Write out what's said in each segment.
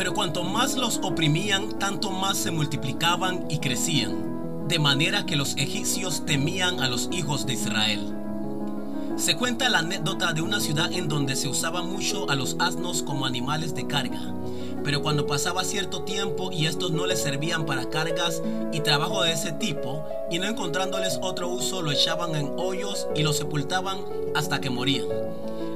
Pero cuanto más los oprimían, tanto más se multiplicaban y crecían, de manera que los egipcios temían a los hijos de Israel. Se cuenta la anécdota de una ciudad en donde se usaba mucho a los asnos como animales de carga, pero cuando pasaba cierto tiempo y estos no les servían para cargas y trabajo de ese tipo, y no encontrándoles otro uso, lo echaban en hoyos y lo sepultaban hasta que morían.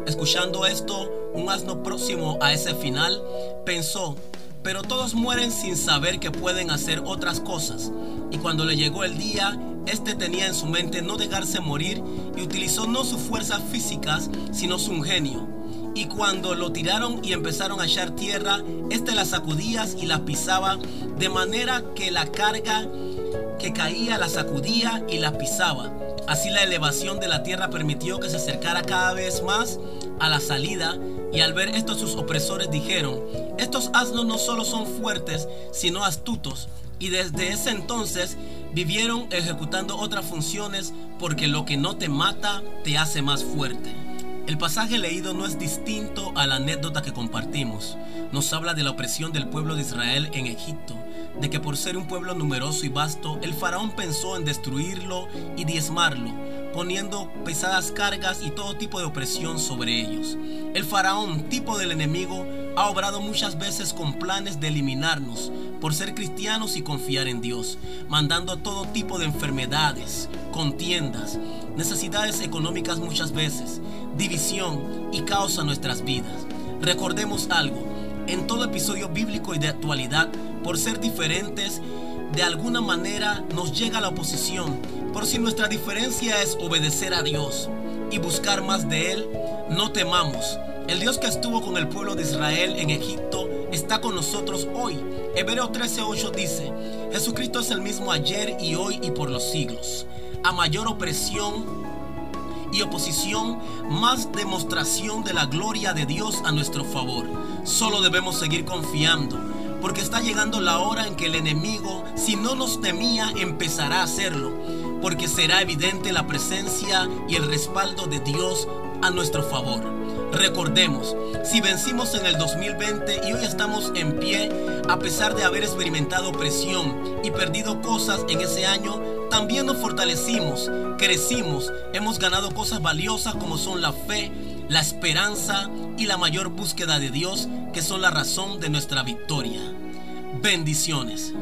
Escuchando esto, un asno próximo a ese final pensó, pero todos mueren sin saber que pueden hacer otras cosas. Y cuando le llegó el día, este tenía en su mente no dejarse morir y utilizó no sus fuerzas físicas, sino su ingenio. Y cuando lo tiraron y empezaron a echar tierra, este la sacudía y la pisaba, de manera que la carga que caía la sacudía y la pisaba. Así la elevación de la tierra permitió que se acercara cada vez más a la salida y al ver esto sus opresores dijeron, estos asnos no solo son fuertes, sino astutos. Y desde ese entonces vivieron ejecutando otras funciones porque lo que no te mata te hace más fuerte. El pasaje leído no es distinto a la anécdota que compartimos. Nos habla de la opresión del pueblo de Israel en Egipto de que por ser un pueblo numeroso y vasto, el faraón pensó en destruirlo y diezmarlo, poniendo pesadas cargas y todo tipo de opresión sobre ellos. El faraón, tipo del enemigo, ha obrado muchas veces con planes de eliminarnos por ser cristianos y confiar en Dios, mandando todo tipo de enfermedades, contiendas, necesidades económicas muchas veces, división y caos a nuestras vidas. Recordemos algo, en todo episodio bíblico y de actualidad, por ser diferentes, de alguna manera nos llega la oposición. Por si nuestra diferencia es obedecer a Dios y buscar más de Él, no temamos. El Dios que estuvo con el pueblo de Israel en Egipto está con nosotros hoy. Hebreo 13:8 dice, Jesucristo es el mismo ayer y hoy y por los siglos. A mayor opresión y oposición, más demostración de la gloria de Dios a nuestro favor. Solo debemos seguir confiando, porque está llegando la hora en que el enemigo, si no nos temía, empezará a hacerlo, porque será evidente la presencia y el respaldo de Dios a nuestro favor. Recordemos, si vencimos en el 2020 y hoy estamos en pie, a pesar de haber experimentado presión y perdido cosas en ese año, también nos fortalecimos, crecimos, hemos ganado cosas valiosas como son la fe, la esperanza y la mayor búsqueda de Dios, que son la razón de nuestra victoria. Bendiciones.